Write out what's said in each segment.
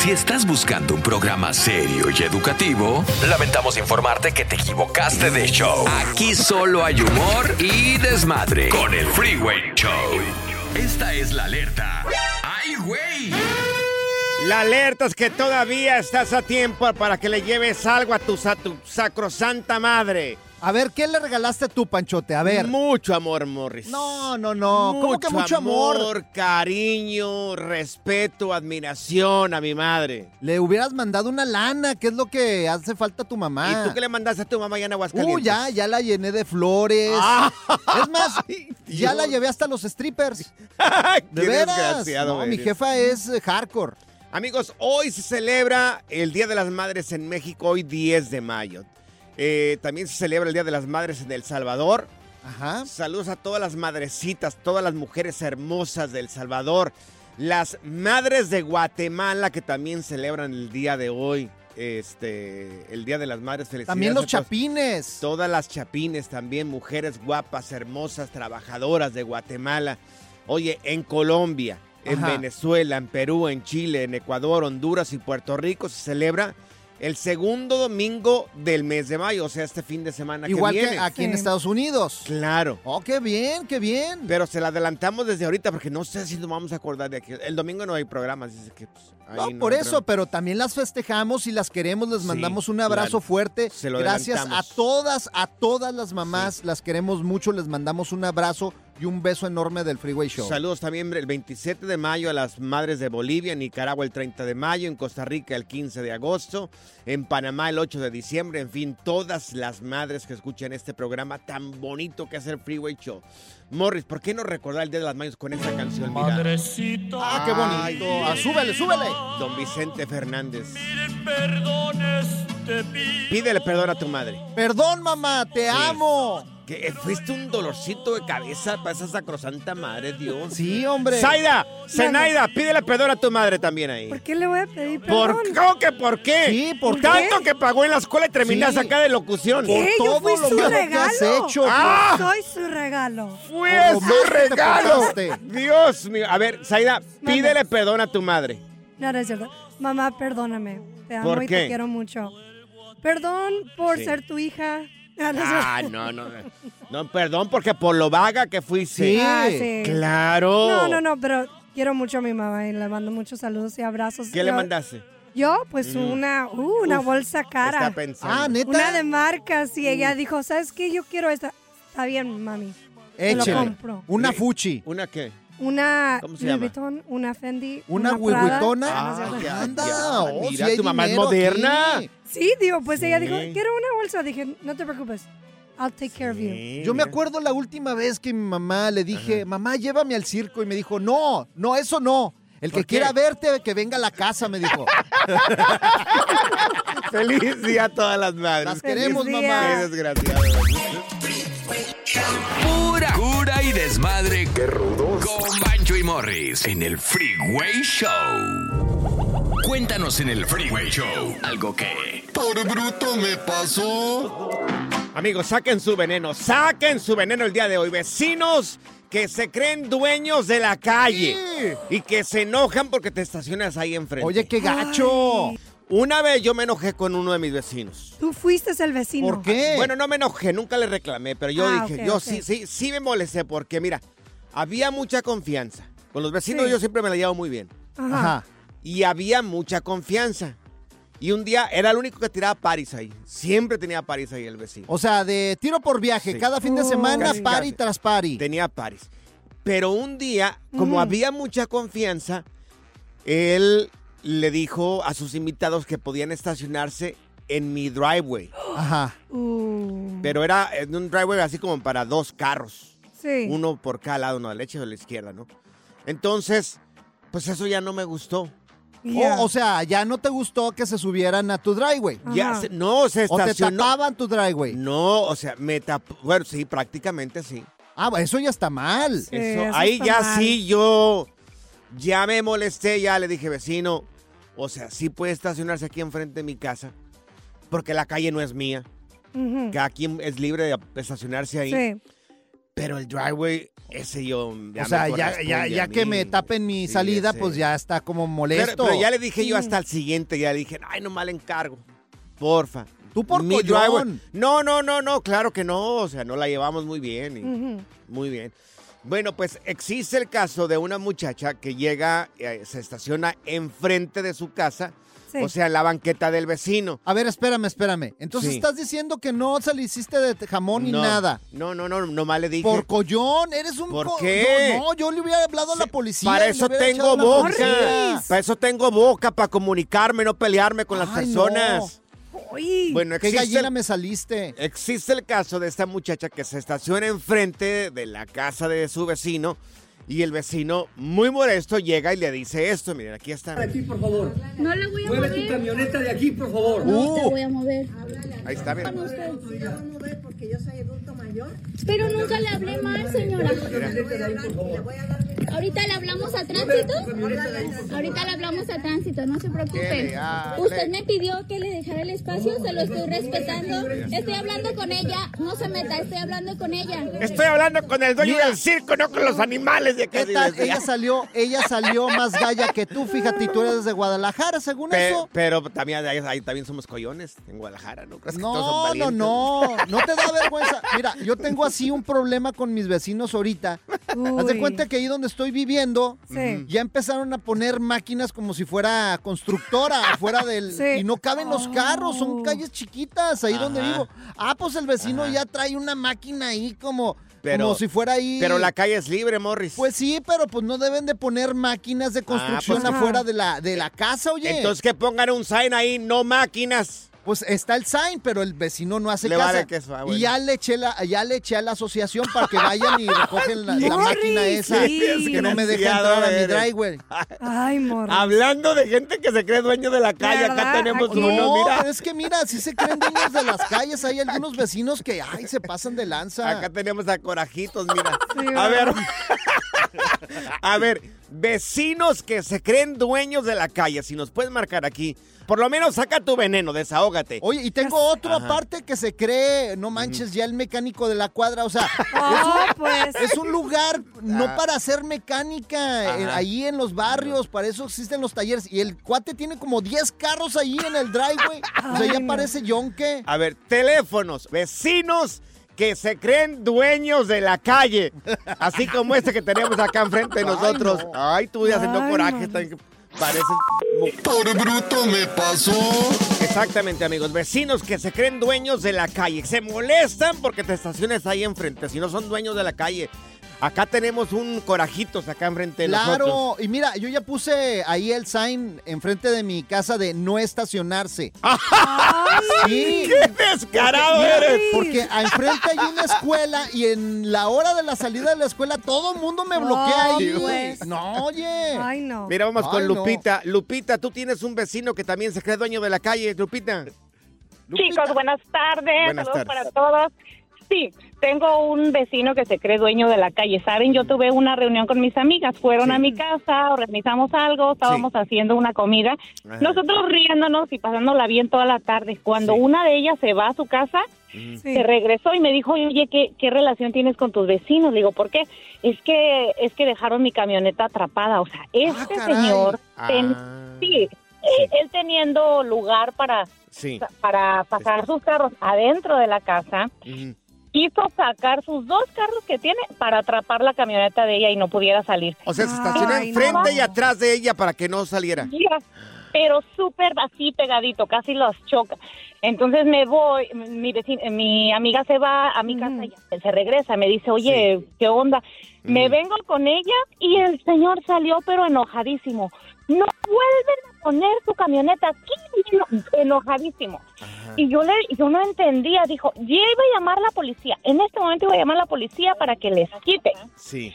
Si estás buscando un programa serio y educativo, lamentamos informarte que te equivocaste de show. Aquí solo hay humor y desmadre con el Freeway Show. Esta es la alerta. ¡Ay, güey! La alerta es que todavía estás a tiempo para que le lleves algo a tu, a tu sacrosanta madre. A ver, ¿qué le regalaste tú, Panchote? A ver. Mucho amor, Morris. No, no, no. ¿Cómo que mucho amor? cariño, respeto, admiración a mi madre. Le hubieras mandado una lana, que es lo que hace falta a tu mamá. ¿Y tú qué le mandaste a tu mamá ya en Aguascalientes? Uh, ya, ya la llené de flores. Ah. es más, ya la llevé hasta los strippers. De veras. No, mi jefa es eh, hardcore. Amigos, hoy se celebra el Día de las Madres en México, hoy 10 de mayo. Eh, también se celebra el Día de las Madres en El Salvador. Ajá. Saludos a todas las madrecitas, todas las mujeres hermosas de El Salvador. Las madres de Guatemala que también celebran el día de hoy. Este, el Día de las Madres. Felicidades También los chapines. Todas las chapines también, mujeres guapas, hermosas, trabajadoras de Guatemala. Oye, en Colombia, en Ajá. Venezuela, en Perú, en Chile, en Ecuador, Honduras y Puerto Rico se celebra el segundo domingo del mes de mayo, o sea, este fin de semana Igual que que, viene. aquí en Estados Unidos. Claro. Oh, qué bien, qué bien. Pero se la adelantamos desde ahorita porque no sé si nos vamos a acordar de aquí. El domingo no hay programas, dice que pues, No, ahí por eso, pero también las festejamos y las queremos, les Sí, mandamos un abrazo claro. fuerte. Se lo Gracias a todas, a todas las mamás, las queremos mucho, les mandamos un abrazo y un beso enorme del Freeway Show. Saludos también el 27 de mayo a las madres de Bolivia, en Nicaragua el 30 de mayo, en Costa Rica el 15 de agosto, en Panamá el 8 de diciembre, en fin, todas las madres que escuchan este programa tan bonito que es el Freeway Show. Morris, ¿por qué no recordar el Día de las Madres con esta canción? Mira. Ah, qué bonito. Ah, súbele, súbele. Don Vicente Fernández. Pídele perdón a tu madre. Perdón, mamá, te amo. Que eh, fuiste un dolorcito de cabeza para esa sacrosanta madre, Dios. Sí, hombre. Zaida, Zenaida, pídele perdón a tu madre también ahí. ¿Por qué le voy a pedir perdón? ¿Por cómo que por qué? Sí, ¿por Tanto qué? que pagó en la escuela y terminas Sí. acá de locución. ¿Qué? por Yo todo fui lo su que has hecho. ¡Ah! Soy su regalo. Fue Por su regalo. Dios mío. A ver, Zaida, pídele perdón a tu madre. No, no es cierto. Mamá, perdóname. Te amo ¿Por y qué? te quiero mucho. Perdón por Sí. ser tu hija Ah, no, no. No, perdón, porque por lo vaga que fuiste. Sí. Ah, sí. Claro. No, no, no, pero quiero mucho a mi mamá y le mando muchos saludos y abrazos. ¿Qué le mandaste? Yo, pues una, uh, una Uf, bolsa cara. Está pensando. Ah, neta. Una de marcas y ella dijo, ¿sabes qué? Yo quiero esta. Está bien, mami. Te lo compro. Una fuchi. ¿Una qué? Una ¿Cómo se Louis? Vuitton, una Fendi, ¿Una Prada. huehuitona? Ah, ya, Anda, ya. oh, Mira, sí hay tu mamá es moderna. aquí. Sí, digo, pues ella dijo, quiero una bolsa. Dije, no te preocupes. I'll take care of you. Yo me acuerdo la última vez que mi mamá le dije, mamá, llévame al circo. Y me dijo, no, no, eso no. El que quiera verte, que venga a la casa, me dijo. Feliz día a todas las madres. Las queremos, mamá. Qué desgraciado. Pura cura y desmadre. ¡Qué rudos! Con Bancho y Morris en el Freeway Show. Cuéntanos en el Freeway Show algo que... Por bruto me pasó. Amigos, saquen su veneno, saquen su veneno el día de hoy. Vecinos que se creen dueños de la calle y que se enojan porque te estacionas ahí enfrente. Oye, qué gacho. Ay. Una vez yo me enojé con uno de mis vecinos. Tú fuiste el vecino. ¿Por qué? Bueno, no me enojé, nunca le reclamé, pero yo Ah, dije, yo sí, sí, sí me molesté porque, mira, había mucha confianza. Con los vecinos Sí. yo siempre me la llevo muy bien. Ajá. Ajá. Y había mucha confianza. Y un día era el único que tiraba Paris ahí. Siempre tenía Paris ahí el vecino. O sea, de tiro por viaje, Sí. cada fin de Oh. semana, pari casi. tras pari. Tenía Paris. Pero un día, como había mucha confianza, él le dijo a sus invitados que podían estacionarse en mi driveway. Ajá. Uh, Pero era en un driveway así como para dos carros. sí. Uno por cada lado, uno a la derecha y a la izquierda, ¿no? Entonces, pues eso ya no me gustó. O, o sea, ya no te gustó que se subieran a tu driveway. Ya se- no, se O te estacionó. tapaban tu driveway. No, o sea, me tapó. Bueno, sí, prácticamente sí. Ah, eso ya está mal. Sí, Eso- eso ahí está ya mal. sí yo ya me molesté, ya le dije, vecino, o sea, sí puede estacionarse aquí enfrente de mi casa, porque la calle no es mía. Cada quien es libre de estacionarse ahí. Sí. Pero el driveway, ese yo. Ya o sea, me ya, ya, ya que me tapen mi Sí, salida, ese. pues ya está como molesto. pero ya le dije yo hasta el siguiente, ya le dije, ay, no mal encargo. Porfa. Tú por Mi collón. driveway- No, no, no, no, claro que no. O sea, no la llevamos muy bien. y-. Muy bien. Bueno, pues existe el caso de una muchacha que llega, eh, se estaciona enfrente de su casa, Sí. o sea, en la banqueta del vecino. A ver, espérame, espérame. Entonces Sí. estás diciendo que no se le hiciste de jamón ni No, nada. No, no, no, nomás le dije. Por collón, eres un ¿Por co- qué? No, yo le hubiera hablado a la policía. Para y le eso hubiera tengo echado a la boca. policía. Para eso tengo boca, para comunicarme, no pelearme con las Ay, personas. Uy. Bueno, ¿Qué existe, gallina me saliste? existe el caso de esta muchacha que se estaciona enfrente de la casa de su vecino y el vecino, muy molesto, llega y le dice esto. Miren, aquí está. aquí, por favor. No la voy a Mueve mover. tu camioneta de aquí, por favor. No te voy a mover. Ahí está, miren. No usted. Pero nunca le hablé mal, señora. Ahorita le hablamos a tránsito. Ahorita le hablamos a tránsito, no se preocupe. Usted me pidió que le dejara el espacio, se lo estoy respetando. Estoy hablando con ella, no se meta, estoy hablando con ella. Estoy hablando con el dueño del circo, no con los animales de ¿Qué tal? Ella salió, ella salió más galla que tú, fíjate, y tú eres de Guadalajara, según Pe- eso. pero también ahí, también somos coyones en Guadalajara, ¿no? ¿Crees que todos son No, no, no, no te da vergüenza. Mira, yo tengo así un problema con mis vecinos ahorita. Haz de Uy. cuenta que ahí donde estoy viviendo, Sí. ya empezaron a poner máquinas como si fuera constructora afuera del... Sí. Y no caben los carros, son Oh. calles chiquitas, ahí donde vivo. Ah, pues el vecino Ajá. ya trae una máquina ahí como, Pero- como si fuera ahí... Pero la calle es libre, Morris. Pues sí, pero pues no deben de poner máquinas de construcción pues- afuera de la, de la casa, oye. Entonces que pongan un sign ahí, no máquinas. Pues está el sign, pero el vecino no hace Le caso. vale queso, ah, bueno. Y ya le eché la, ya le eché a la asociación para que vayan y recogen la, máquina esa sí. que no me deja entrar a mi driveway. Ay, morro. Hablando de gente que se cree dueño de la calle, acá tenemos Aquí. uno, No, mira. pero es que mira, si se creen dueños de las calles, hay algunos vecinos que ay se pasan de lanza. Acá tenemos a Corajitos, mira. Sí, a ver. A ver, vecinos que se creen dueños de la calle, si nos puedes marcar aquí, por lo menos saca tu veneno, desahógate. Oye, y tengo otro Ajá. aparte que se cree, no manches, ya el mecánico de la cuadra, o sea, Oh, es, un, pues. es un lugar no Ah. para hacer mecánica, eh, Ajá. ahí en los barrios, para eso existen los talleres. Y el cuate tiene como 10 carros ahí en el driveway, o sea, ya no. parece yonque. A ver, teléfonos, vecinos que se creen dueños de la calle, así como este que tenemos acá enfrente de nosotros. Ay, tú ya sintió Ay, coraje, no. pareces... Por bruto me pasó. Exactamente, amigos. Vecinos que se creen dueños de la calle. Se molestan porque te estaciones ahí enfrente. Si no son dueños de la calle. Acá tenemos un corajitos acá enfrente de nosotros. Claro, y mira, yo ya puse ahí el sign enfrente de mi casa de no estacionarse. Sí. ¡Qué descarado Mira, eres! Porque enfrente hay una escuela y en la hora de la salida de la escuela todo el mundo me bloquea No, ahí. pues. No, oye. Ay, no. Mira, vamos con Ay, no. Lupita. Lupita, tú tienes un vecino que también se cree dueño de la calle, Lupita. Chicos, buenas tardes. Buenas Saludos tardes. para todos. Sí, tengo un vecino que se cree dueño de la calle. Saben, yo tuve una reunión con mis amigas. Fueron Sí. a mi casa, organizamos algo, estábamos haciendo una comida. Ajá. Nosotros riéndonos y pasándola bien toda la tarde. Cuando Sí. una de ellas se va a su casa, Sí. se regresó y me dijo, oye, ¿qué, ¿qué relación tienes con tus vecinos? Le digo, ¿por qué? Es que, es que dejaron mi camioneta atrapada. O sea, este caray. señor, ten- Ah, sí, él teniendo lugar para sí. para pasar sus carros adentro de la casa. Quiso sacar sus dos carros que tiene para atrapar la camioneta de ella y no pudiera salir. O sea, se estacionó enfrente no. y atrás de ella para que no saliera. Mira, pero súper así pegadito, casi los choca. Entonces me voy, mi vecina, mi amiga se va a mi casa y se regresa, me dice, oye, ¿qué onda? Me vengo con ella y el señor salió pero enojadísimo. No vuelven a poner su camioneta aquí, eno- enojadísimo. Y yo le, yo no entendía, dijo, yo iba a llamar a la policía, en este momento iba a llamar a la policía para que les quite Sí.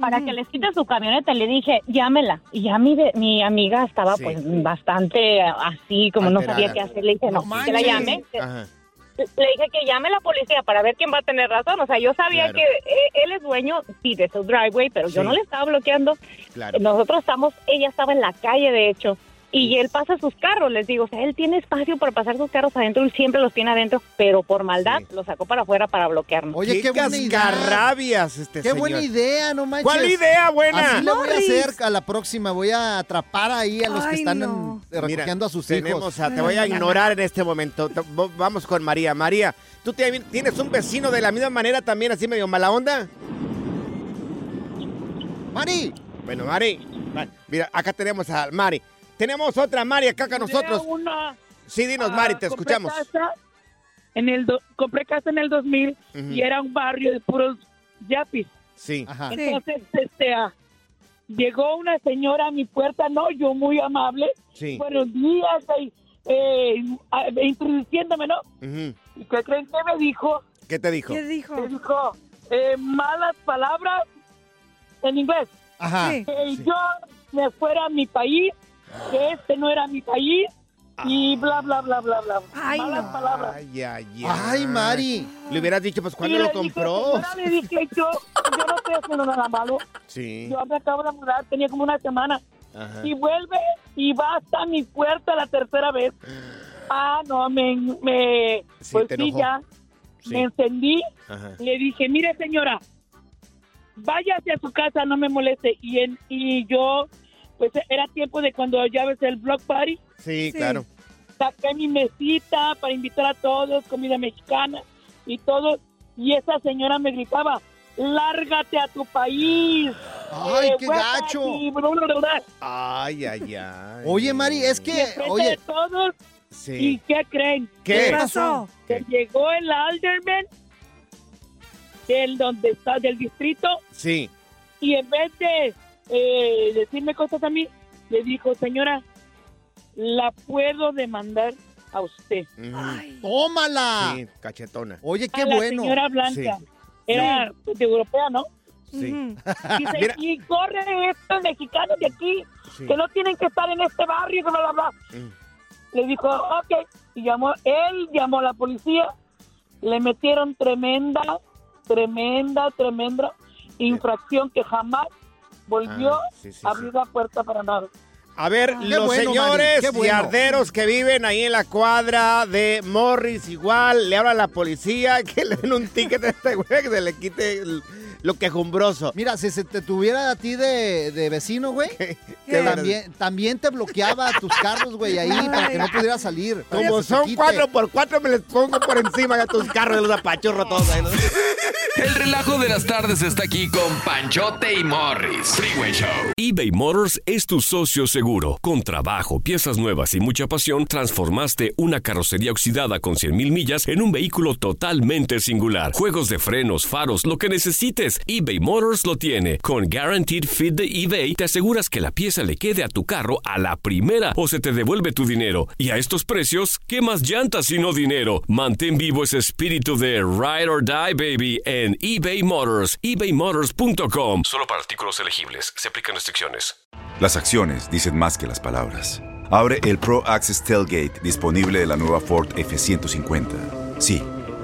para que les quite su camioneta. Le dije, llámela. Y ya mi, de- mi amiga estaba Sí. pues bastante así, como no sabía qué hacer. Le dije, no, No que la llame. Ajá. Le dije que llame a la policía para ver quién va a tener razón. O sea, yo sabía Claro. que eh, él es dueño, sí, de su driveway, pero yo no le estaba bloqueando. Claro. Nosotros estamos, ella estaba en la calle, de hecho. Y él pasa sus carros, les digo, o sea, él tiene espacio para pasar sus carros adentro y siempre los tiene adentro, pero por maldad Sí. los sacó para afuera para bloquearnos. Oye, qué, cascarrabias este Qué señor. buena idea, no manches. ¿Cuál idea buena? Así le voy a hacer a la próxima. Voy a atrapar ahí a los que están no. en- recogiendo a sus tenemos hijos. a- te voy a ignorar en este momento. Vamos con María. María, ¿tú te- tienes un vecino de la misma manera también, así medio mala onda? Mari, Bueno, Mari. Ma- Mira, acá tenemos a Mari. Tenemos otra Mari acá con nosotros. Una, Sí, dinos, ah, Mari, te escuchamos. casa en el do- compré casa en el 2000 Ujú. y era un barrio de puros yapis. Sí. Ajá. Entonces, este, ah, llegó una señora a mi puerta, no, yo muy amable. Sí. Buenos días, eh, eh, introduciéndome, ¿no? Ujú. ¿Y qué creen que me dijo? ¿Qué te dijo? ¿Qué dijo? Me dijo eh, malas palabras en inglés. Ajá. Sí. Que yo me fuera a mi país, que este no era mi país, y bla, bla, bla, bla, bla. Ay, malas no. palabras. Ay, ay, ay. Ay, Mari. Le hubieras dicho, pues, ¿cuándo Y lo le dije, compró? señora, le dije yo, yo no estoy haciendo nada malo. Sí. Yo me acabo de mudar, tenía como una semana. Ajá. Y vuelve y va hasta mi puerta la tercera vez. Ah, no, me, me Sí, pues sí, ya. Sí. Me encendí. Ajá. Le dije, mire señora, váyase a su casa, no me moleste. Y, en, y yo, pues era tiempo de cuando ya ves el block party. Sí, Sí. claro. Saqué mi mesita para invitar a todos, comida mexicana y todo. Y esa señora me gritaba, lárgate a tu país. Ay, Eh, qué gacho. aquí, bla, bla, bla, bla". Ay, ay, ay. Oye, Mari, es Y que, enfrente oye, de todos, ¿y qué creen? ¿Qué? ¿Qué pasó? Que llegó el alderman del donde está del distrito Sí. y en vez de eh, decirme cosas a mí, le dijo, señora, la puedo demandar a usted. Ay. tómala. Sí, cachetona. Oye, qué a la bueno. señora Blanca. Sí. Era europea, ¿no? Sí. Dice, Mira. y corre estos mexicanos de aquí, Sí. que no tienen que estar en este barrio, bla, bla, bla. Mm. Le dijo, ok. Y llamó, él llamó a la policía. Le metieron tremenda, tremenda, tremenda infracción que jamás volvió Ah, sí, sí, a abrir la puerta para nada. A ver, Qué los bueno, señores bueno. yarderos que viven ahí en la cuadra de Morris, igual, le habla a la policía que le den un ticket a este güey que se le quite el- lo quejumbroso. Mira, si se te tuviera a ti de, de vecino, güey, ¿Qué? también, también te bloqueaba tus carros, güey, ahí para que no pudieras salir. Como son cuatro por cuatro, me les pongo por encima de tus carros de los apachurros todos. El relajo de las tardes está aquí con Panchote y Morris. Freeway Show. eBay Motors es tu socio seguro. Con trabajo, piezas nuevas y mucha pasión, transformaste una carrocería oxidada con 100.000 millas en un vehículo totalmente singular. Juegos de frenos, faros, lo que necesites, eBay Motors lo tiene. Con Guaranteed Fit de eBay, te aseguras que la pieza le quede a tu carro a la primera o se te devuelve tu dinero. Y a estos precios, ¿qué más llantas sino dinero? Mantén vivo ese espíritu de Ride or Die, baby, en eBay Motors. ebaymotors.com. Solo para artículos elegibles. Se aplican restricciones. Las acciones dicen más que las palabras. Abre el Pro Access Tailgate disponible de la nueva Ford F-150. Sí,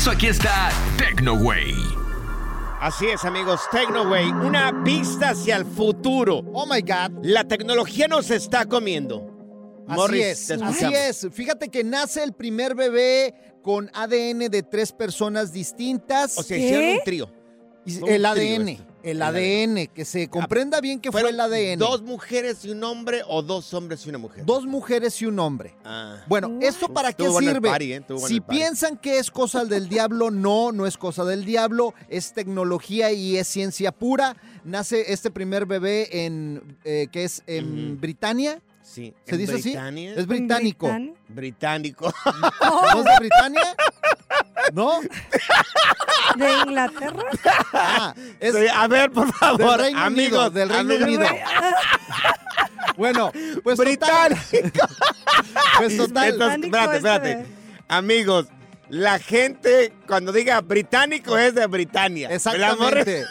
Por eso aquí está TecnoWay. Así es, amigos. TecnoWay, una vista hacia el futuro. Oh my God. La tecnología nos está comiendo. Así es, así es. Fíjate que nace el primer bebé con ADN de tres personas distintas. O sea, hicieron un trío. El ADN. El El ADN, que se comprenda bien que fue el ADN. ¿Dos mujeres y un hombre o dos hombres y una mujer? Dos mujeres y un hombre. Ah. Bueno, ¿esto para qué bueno sirve? party, ¿eh? Bueno si piensan que es cosa del diablo, no, no es cosa del diablo, es tecnología y es ciencia pura. Nace este primer bebé en, eh, que es en Britania. Sí. ¿Se ¿En dice Britania? así? Es británico. Británico. ¿No es de Britania? ¿No? ¿De Inglaterra? Ah, es Sí, a ver, por favor, del Reino amigos, Unido, del Reino amigos. Unido. Bueno, pues total. Pues total. Entonces, Británico espérate, espérate. Amigos, la gente cuando diga británico es de Britania. Exactamente.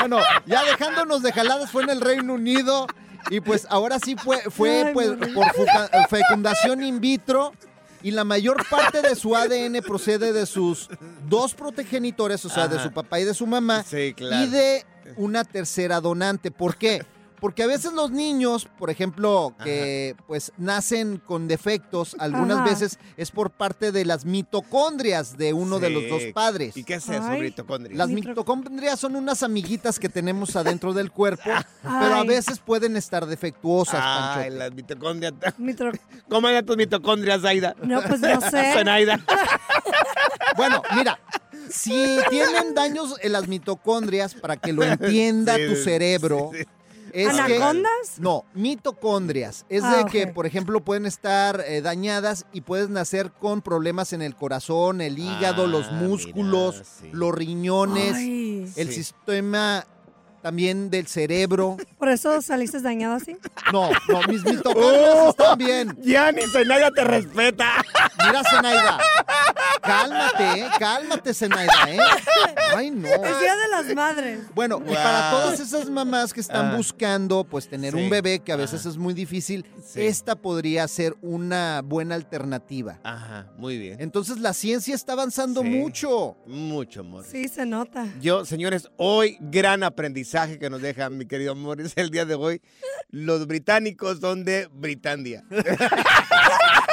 bueno, ya dejándonos de jaladas fue en el Reino Unido y pues ahora sí fue, fue Ay, pues, por fecundación in vitro y la mayor parte de su ADN procede de sus dos progenitores, o sea, de su papá y de su mamá Sí, claro. y de una tercera donante. ¿Por qué? Porque a veces los niños, por ejemplo, que pues nacen con defectos, algunas Ajá. veces es por parte de las mitocondrias de uno de los dos padres. ¿Y qué es eso, Ay. mitocondria? Las mitocondrias son unas amiguitas que tenemos adentro del cuerpo, pero a veces pueden estar defectuosas, Ay, Panchote. las mitocondrias. Mitro- ¿Cómo eran tus mitocondrias, Aida? No, pues no sé. Zenaida. Bueno, mira, si tienen daños en las mitocondrias, para que lo entienda Sí, tu cerebro, sí, sí. Es que... ¿Anacondas? No, mitocondrias. Es Ah, de ok. que, por ejemplo, pueden estar eh, dañadas y puedes nacer con problemas en el corazón, el hígado, los Ah, músculos, mira, sí. los riñones, Ay, el Sí. sistema también del cerebro. ¿Por eso saliste dañado así? No, no, mis mitocondrias Oh. están bien. Ya ni Zenaida te respeta. Mira, Zenaida. Cálmate, ¿eh? Cálmate, Zenaida, ¿eh? Ay, no. Es Día de las Madres. Bueno, y para todas esas mamás que están Ah. buscando, pues, tener Sí. un bebé, que a veces es muy difícil, Sí. esta podría ser una buena alternativa. Ajá, muy bien. Entonces, la ciencia está avanzando Sí. mucho. Mucho, amor. Sí, se nota. Yo, señores, hoy gran aprendizaje que nos deja mi querido Morris el día de hoy. Los británicos son de Britannia.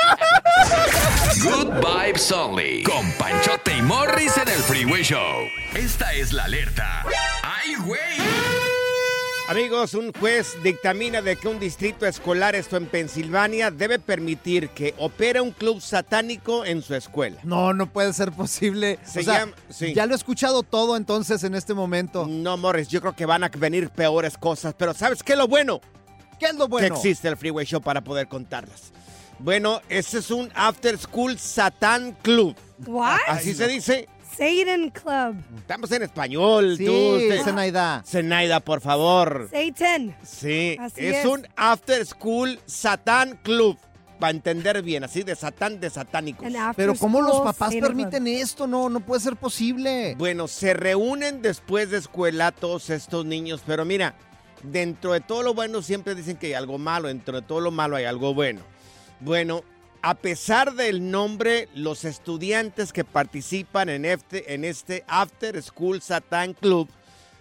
Good Vibes Only. Con Panchote y Morris en el Freeway Show. Esta es la alerta. ¡Ay, güey! Amigos, un juez dictamina de que un distrito escolar, esto en Pensilvania, debe permitir que opere un club satánico en su escuela. No, no puede ser posible. Se o sea, llama- sí. ya lo he escuchado todo entonces en este momento. No, Morris, yo creo que van a venir peores cosas, pero ¿sabes qué es lo bueno? ¿Qué es lo bueno? Que existe el Freeway Show para poder contarlas. Bueno, ese es un After School Satan Club. What? Así se dice. Satan Club. Estamos en español. Sí, tú, Zenaida. Zenaida, por favor. Satan. Sí, Así es, es. un After School Satan Club. Para entender bien, así de satán, de satánicos. Pero ¿cómo los papás Satan permiten esto? No, no puede ser posible. Bueno, se reúnen después de escuela todos estos niños, pero mira, dentro de todo lo bueno siempre dicen que hay algo malo, dentro de todo lo malo hay algo bueno. Bueno, a pesar del nombre, los estudiantes que participan en este, en este After School Satan Club,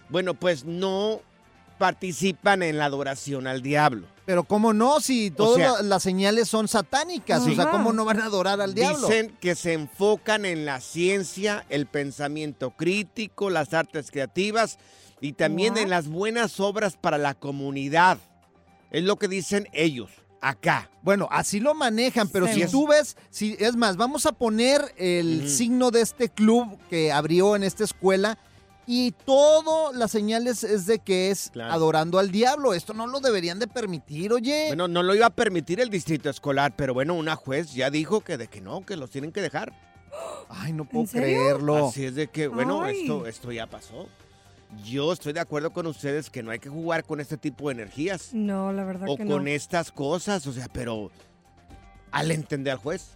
bueno, pues no participan en la adoración al diablo. Pero ¿cómo no? Si todas sea- las señales son satánicas. O sea. ¿cómo no van a adorar al diablo? Dicen que se enfocan en la ciencia, el pensamiento crítico, las artes creativas y también What? en las buenas obras para la comunidad. Es lo que dicen ellos, acá. Bueno, así lo manejan, pero Sí. si tú ves, si es más, vamos a poner el signo de este club que abrió en esta escuela y todo las señales es de que es Claro. adorando al diablo. Esto no lo deberían de permitir, oye. Bueno, no lo iba a permitir el distrito escolar, pero bueno, una juez ya dijo que de que no, que los tienen que dejar. Ay, no puedo creerlo. Así es de que, bueno, Ay. esto, esto ya pasó. Yo estoy de acuerdo con ustedes que no hay que jugar con este tipo de energías. No, la verdad o que con no. estas cosas, o sea, pero al entender al juez,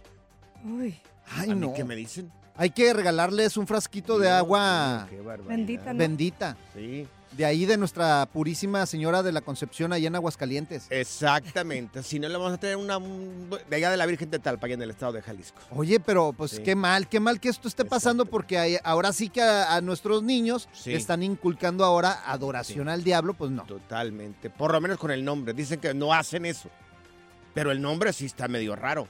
Uy, Ay, ¿a mí no. qué me dicen? Hay que regalarles un frasquito de agua qué barbaridad. bendita, ¿no? bendita. Sí, De ahí de nuestra purísima señora de la Concepción allá en Aguascalientes. exactamente. si no, le vamos a tener una un- de allá de la Virgen de Talpa, allá en el estado de Jalisco. Oye, pero pues Sí. qué mal, qué mal que esto esté pasando porque hay- ahora sí que a, a nuestros niños Sí. están inculcando ahora adoración al diablo, pues no. Totalmente. Por lo menos con el nombre. Dicen que no hacen eso. Pero el nombre sí está medio raro.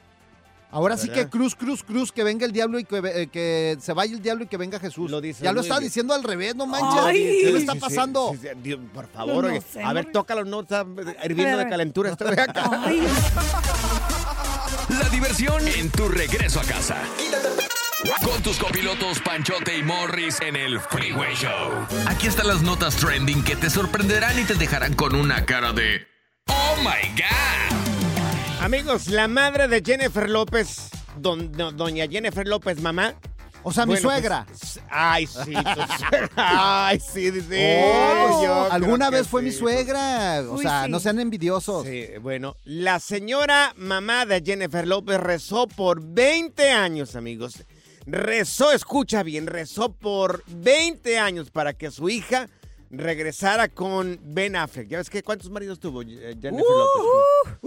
Ahora sí que cruz, cruz, cruz, que venga el diablo y que, eh, que se vaya el diablo y que venga Jesús. Lo ya lo está bien. diciendo al revés, no manches. Ay. ¿Qué le está pasando? sí, sí, Dios, por favor, No oye. sé, a ver, tócalo, no está hirviendo de calentura. Estoy acá. Ay, La diversión en tu regreso a casa. Con tus copilotos Panchote y Morris en el Freeway Show. Aquí están las notas trending que te sorprenderán y te dejarán con una cara de ¡Oh my God! Amigos, la madre de Jennifer López, don- doña Jennifer López, mamá. O sea, mi Bueno, pues, suegra. ay, sí, tu suegra. Ay, sí, dice. Oh, yo creo alguna vez fue mi sí. suegra. O Uy, sea, sí. no sean envidiosos. Sí, bueno, la señora mamá de Jennifer López rezó por 20 años, amigos. Rezó, escucha bien, rezó por 20 años para que su hija regresara con Ben Affleck. ¿Ya ves que cuántos maridos tuvo eh, Jennifer López?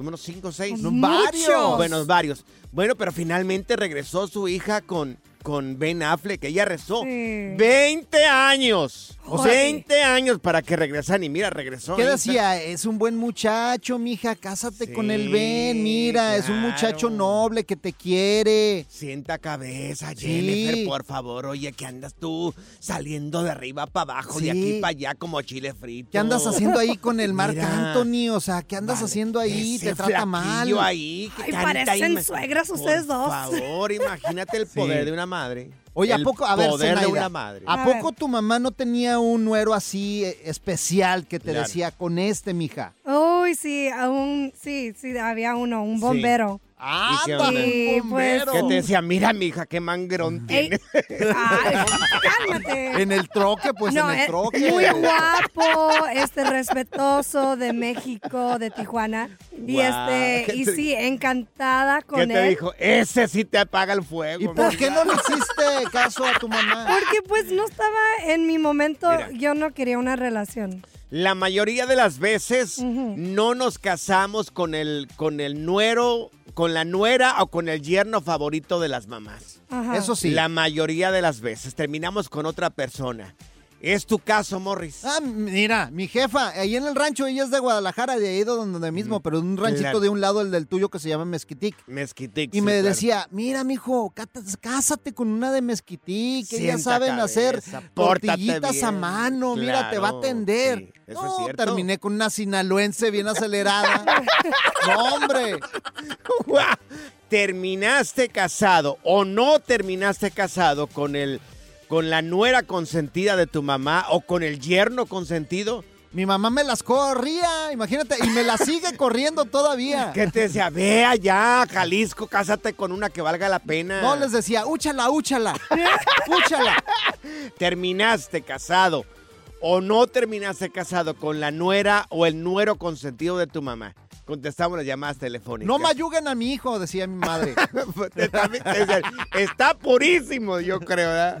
Como unos 5 o 6. No, varios. Bueno, varios. Bueno, pero finalmente regresó su hija con, con Ben Affleck. Ella rezó Sí. 20 años. Ay. 20 años para que regresaran. Y mira, regresó. ¿Qué decía? Es un buen muchacho, mija, cásate Sí, con el Ben, mira, es un muchacho noble que te quiere. Sienta cabeza, Sí. Jennifer, por favor. Oye, que andas tú saliendo de arriba para abajo, de aquí para allá como chile frito. ¿Qué andas haciendo ahí con el Marc. Anthony? O sea, ¿qué andas Vale, haciendo ahí? Te trata mal. ahí que Ay, parecen ima- suegras ustedes por dos. favor, imagínate el poder de una madre. Oye, ¿a poco, a ver, poder de Zenaida, una madre. ¿a A poco tu mamá no tenía un nuero así eh, especial que te Claro. decía con este, mija? Uy, sí, aún, sí, sí, había uno, un bombero. ¿Y qué Anda, onda? Sí, pues- Que te decía, mira, mija, qué mangrón tiene. Ay, cálmate. En el troque, pues no, en el es troque. muy guapo, este respetuoso de México, de Tijuana. Y este, ¿qué y te- sí, encantada con ¿Qué él. te dijo? Ese sí te apaga el fuego. ¿Y por qué no le hiciste caso a tu mamá? Porque pues no estaba en mi momento, yo no quería una relación. La mayoría de las veces no nos casamos con el, con el nuero, con la nuera o con el yerno favorito de las mamás. Ajá. Eso sí. La mayoría de las veces terminamos con otra persona. ¿Es tu caso, Morris? Ah, mira, mi jefa, ahí en el rancho, ella es de Guadalajara, de ahí de donde mismo, pero un ranchito Claro. de un lado, el del tuyo, que se llama Mezquitic. Mezquitic. Y sí, me claro. decía, mira, mijo, cásate con una de Mezquitic, que ellas Sienta saben hacer cabeza, tortillitas a mano, mira, te va a atender. sí, eso no, es cierto. terminé con una sinaloense bien acelerada. no, hombre. ¿Terminaste casado o no terminaste casado con el con la nuera consentida de tu mamá o con el yerno consentido? Mi mamá me las corría, imagínate, y me las sigue corriendo todavía. ¿Qué te decía? Ve allá, Jalisco, cásate con una que valga la pena. No, les decía, úchala, úchala, úchala. ¿Terminaste casado o no terminaste casado con la nuera o el nuero consentido de tu mamá? Contestamos las llamadas telefónicas. No me ayuguen a mi hijo, decía mi madre. Está, está purísimo, yo creo, ¿verdad?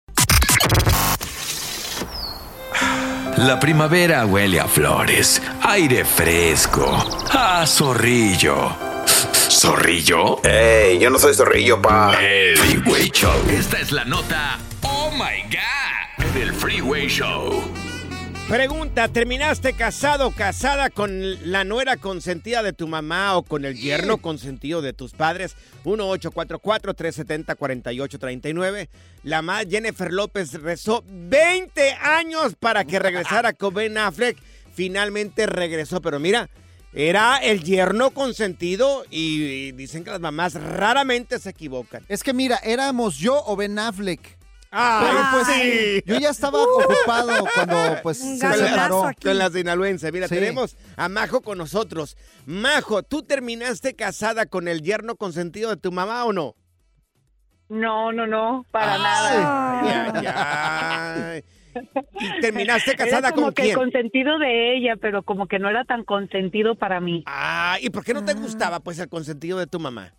La primavera huele a flores, aire fresco, a zorrillo. ¿Zorrillo? ¡Ey! Yo no soy zorrillo, pa. El Freeway Show. Esta es la nota Oh My God del Freeway Show. Pregunta, ¿terminaste casado o casada con la nuera consentida de tu mamá o con el yerno consentido de tus padres? 1-844-370-4839. La más Jennifer López rezó 20 años para que regresara con Ben Affleck. Finalmente regresó, pero mira, era el yerno consentido y dicen que las mamás raramente se equivocan. Es que mira, éramos yo o Ben Affleck. Ay, Pero pues sí. yo ya estaba ocupado cuando pues se separó. aquí. Con la sinaloense. Mira, Sí. tenemos a Majo con nosotros. Majo, ¿tú terminaste casada con el yerno consentido de tu mamá o no? No, no, no, para Ay, nada. ay, ay. ¿Y terminaste Era casada como con que quién? el consentido de ella, pero como que no era tan consentido para mí. Ah, ¿y por qué no te gustaba pues el consentido de tu mamá?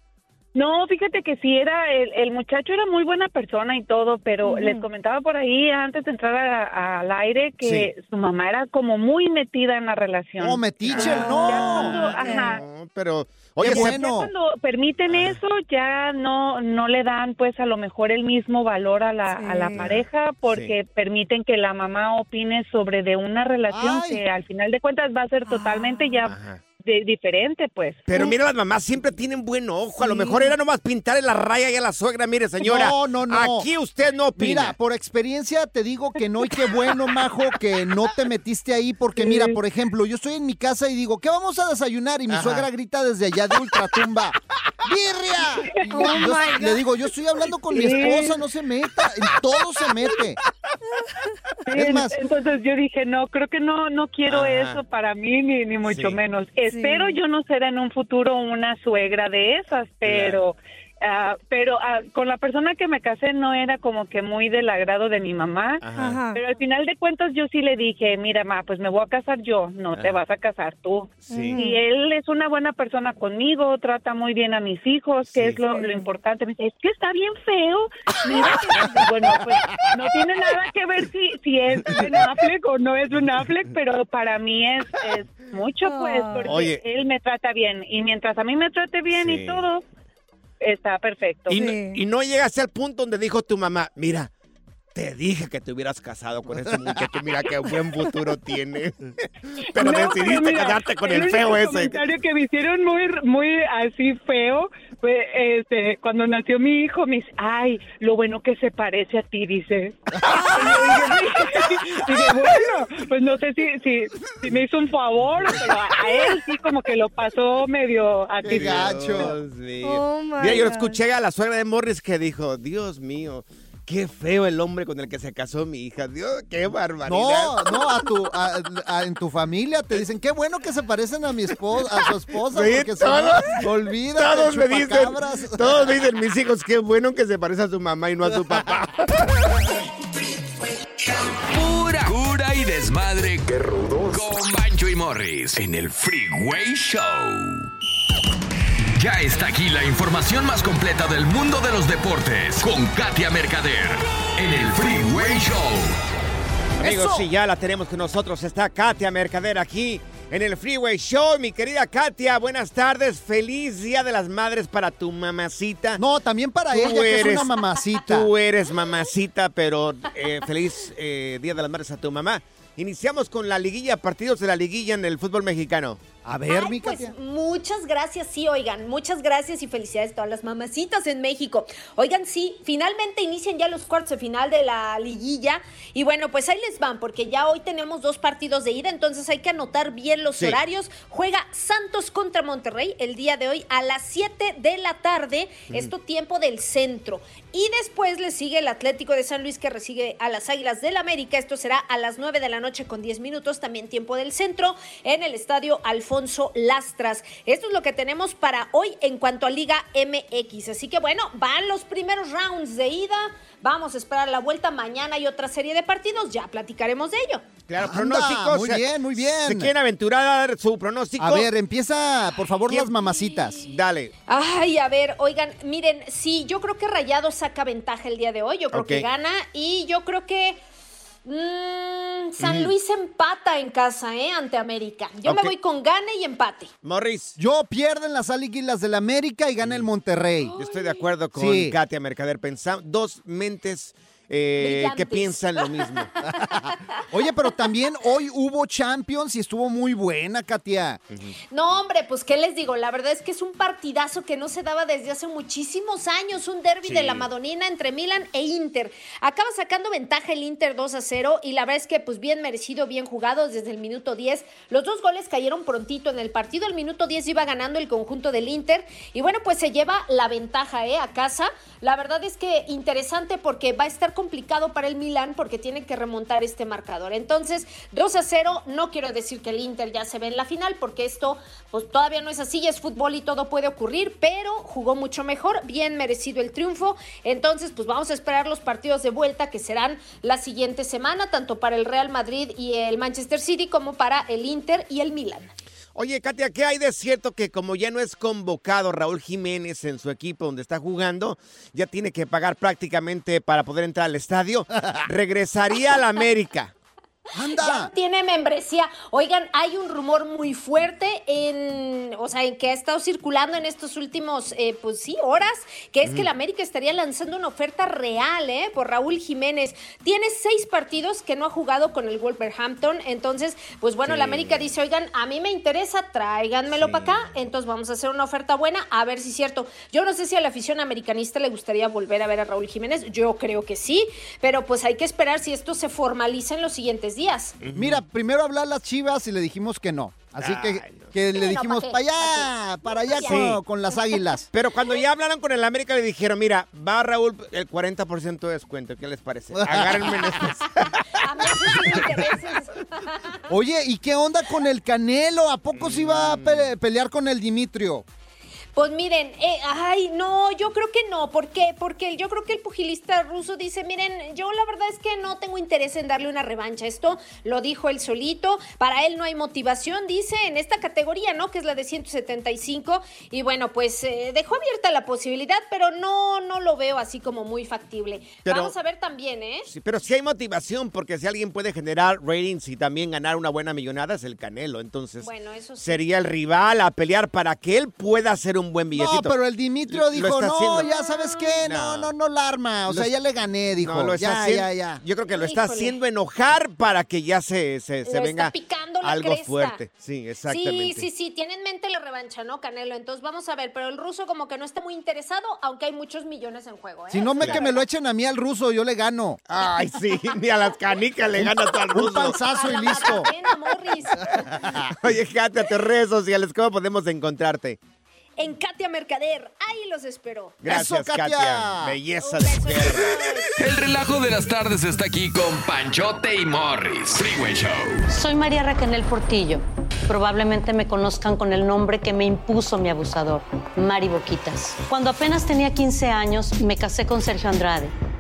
No, fíjate que sí era, el, el muchacho era muy buena persona y todo, pero les comentaba por ahí antes de entrar a- a- al aire que su mamá era como muy metida en la relación. Oh, metiche, no. cuando- ajá. No, pero, Oye, ya cuando permiten eso, ya no no le dan pues a lo mejor el mismo valor a la, a la pareja porque permiten que la mamá opine sobre de una relación Ay. que al final de cuentas va a ser totalmente ya de- diferente, pues. Pero mira, las mamás siempre tienen buen ojo. A lo mejor era nomás pintarle la raya y a la suegra. Mire, señora. No, no, no. Aquí usted no opina. Mira, por experiencia te digo que no y qué bueno, majo, que no te metiste ahí porque mira, por ejemplo, yo estoy en mi casa y digo, ¿qué vamos a desayunar? Y mi Ajá. suegra grita desde allá de ultratumba, ¡birria! Oh, yo le digo, yo estoy hablando con mi esposa, no se meta, en todo se mete. Sí, Es más- entonces yo dije, no, creo que no no quiero Ajá. eso para mí, ni, ni mucho Sí. menos. Espero yo no ser en un futuro una suegra de esas, pero... ah, pero ah, con la persona que me casé no era como que muy del agrado de mi mamá, Ajá. pero al final de cuentas yo sí le dije, mira, ma, pues me voy a casar yo, no te vas a casar tú. Sí. Y él es una buena persona conmigo, trata muy bien a mis hijos, que es lo, lo importante. Me dice, es que está bien feo. Mira que- bueno, pues no tiene nada que ver si, si es Ben Affleck o no es Ben Affleck, pero para mí es, es mucho, pues, porque Oye. él me trata bien. Y mientras a mí me trate bien Sí. y todo, está perfecto. Y, no, y no llegaste al punto donde dijo tu mamá, mira, te dije que te hubieras casado con ese muchacho, mira qué buen futuro tiene. Pero No, decidiste mira, casarte con el feo ese. comentario que me hicieron muy, muy así feo fue este, cuando nació mi hijo, me dice, ay, lo bueno que se parece a ti, dice. y dije, bueno, pues no sé si, si, si me hizo un favor, pero a él sí como que lo pasó medio a Qué gacho. Dios mío. Oh, Mira, yo escuché a la suegra de Morris que dijo, Dios mío, qué feo el hombre con el que se casó mi hija. Dios, qué barbaridad. No, no, a tu, a- a- en tu familia te dicen, qué bueno que se parecen a mi esposa, a su esposa, Sí, porque todos- olvídate, Todos me dicen, todos me dicen, mis hijos, qué bueno que se parece a su mamá y no a su papá. Pura cura y desmadre. Qué rudos. Con Bancho y Morris en el Freeway Show. Ya está aquí la información más completa del mundo de los deportes con Katia Mercader en el Freeway Show. Amigos, ¡Eso! sí, ya la tenemos con nosotros. Está Katia Mercader aquí en el Freeway Show. Mi querida Katia, buenas tardes. Feliz Día de las Madres para tu mamacita. No, también para Tú ella, que es eres- una mamacita. Tú eres mamacita, pero eh, feliz eh, Día de las Madres a tu mamá. Iniciamos con la liguilla, partidos de la liguilla en el fútbol mexicano. A ver, Ay, mi pues Katia. muchas gracias, sí, oigan, muchas gracias y felicidades a todas las mamacitas en México. Oigan, sí, finalmente inician ya los cuartos de final de la liguilla y bueno, pues ahí les van porque ya hoy tenemos dos partidos de ida, entonces hay que anotar bien los Sí. horarios. Juega Santos contra Monterrey el día de hoy a las 7 de la tarde, Mm. esto tiempo del centro. Y después le sigue el Atlético de San Luis que recibe a las Águilas del América, esto será a las 9 de la noche con 10 minutos, también tiempo del centro, en el estadio Alfonso Lastras. Esto es lo que tenemos para hoy en cuanto a Liga MX. Así que bueno, van los primeros rounds de ida. Vamos a esperar la vuelta mañana y otra serie de partidos. Ya platicaremos de ello. Claro, Anda, pronósticos. muy bien, muy bien. ¿Se quieren aventurar a dar su pronóstico? A ver, empieza, por favor, las mamacitas. Dale. Ay, a ver, oigan, miren, sí, yo creo que Rayado saca ventaja el día de hoy. Yo creo que gana y yo creo que mm, San Mm. Luis empata en casa, ¿eh? Ante América. Yo me voy con gane y empate. Morris. Yo pierden las Águilas del América y gana el Monterrey. Yo estoy de acuerdo con Sí. Katia Mercader. Pensamos dos mentes eh, que piensan lo mismo. Oye, pero también hoy hubo Champions y estuvo muy buena, Katia. No, hombre, pues qué les digo, la verdad es que es un partidazo que no se daba desde hace muchísimos años, un derby Sí. de la Madonina entre Milan e Inter. Acaba sacando ventaja el Inter 2 a 0 y la verdad es que pues bien merecido, bien jugado desde el minuto 10. Los dos goles cayeron prontito en el partido, el minuto 10 iba ganando el conjunto del Inter y bueno, pues se lleva la ventaja ¿eh? a casa. La verdad es que interesante porque va a estar complicado para el Milan porque tiene que remontar este marcador. Entonces, 2 a 0, no quiero decir que el Inter ya se ve en la final porque esto pues todavía no es así, es fútbol y todo puede ocurrir, pero jugó mucho mejor, bien merecido el triunfo. Entonces, pues vamos a esperar los partidos de vuelta que serán la siguiente semana, tanto para el Real Madrid y el Manchester City como para el Inter y el Milan. Oye, Katia, ¿qué hay de cierto que como ya no es convocado Raúl Jiménez en su equipo donde está jugando, ya tiene que pagar prácticamente para poder entrar al estadio? Regresaría al América. Anda. Ya tiene membresía. Oigan, hay un rumor muy fuerte en, o sea, en que ha estado circulando en estos últimos, eh, pues sí, horas, que es que el América estaría lanzando una oferta real, ¿eh? Por Raúl Jiménez. Tiene seis partidos que no ha jugado con el Wolverhampton. Entonces, pues bueno, Sí. la América dice, oigan, a mí me interesa, tráiganmelo para acá. Entonces vamos a hacer una oferta buena, a ver si es cierto. Yo no sé si a la afición americanista le gustaría volver a ver a Raúl Jiménez. Yo creo que sí, pero pues hay que esperar si esto se formaliza en los siguientes días. Mira, primero hablar las chivas y le dijimos que no. Así que, que le Sí, dijimos ¿pa' para allá, para allá Sí. con, con las águilas. Pero cuando ya hablaron con el América le dijeron, mira, va Raúl el 40% de descuento, ¿qué les parece? Agárrenme en estos. A mí eso sí me interesa. Oye, ¿y qué onda con el Canelo? ¿A poco se iba a pe- pelear con el Dimitrio? Pues miren, eh, ay, no, yo creo que no. ¿Por qué? Porque yo creo que el pugilista ruso dice, miren, yo la verdad es que no tengo interés en darle una revancha. Esto lo dijo él solito. Para él no hay motivación, dice, en esta categoría, ¿no? Que es la de 175. Y bueno, pues eh, dejó abierta la posibilidad, pero no, no lo veo así como muy factible. Pero- Vamos a ver también, ¿eh? Sí, pero sí hay motivación, porque si alguien puede generar ratings y también ganar una buena millonada es el Canelo. Entonces, Bueno, eso sí. sería el rival a pelear para que él pueda hacer un buen billetito. No, pero el Dimitrio Lo dijo, está no, haciendo. ya sabes qué, no, no, no la arma. O Lo sea, ya le gané, dijo. No, lo está ya, haciendo- ya, ya. Yo creo que lo está Híjole. haciendo enojar para que ya se, se, se Lo está venga picando la algo cresta. fuerte. Sí, exactamente. Sí, sí, sí, tiene en mente la revancha, ¿no, Canelo? Entonces vamos a ver, pero el ruso como que no está muy interesado, aunque hay muchos millones en juego, ¿eh? Si no me que me lo echen a mí al ruso, yo le gano. Ay, sí, ni a las canicas le gana tú al Un ruso. panzazo y listo. Oye, Katia, tus redes sociales, ¿cómo podemos encontrarte? En Katia Mercader, ahí los espero. Gracias, Eso, Katia. Katia. Belleza de mujer. El relajo de las tardes está aquí con Panchote y Morris. Freeway Show. Soy María Raquel Portillo. Probablemente me conozcan con el nombre que me impuso mi abusador, Mari Boquitas. Cuando apenas tenía 15 años, me casé con Sergio Andrade,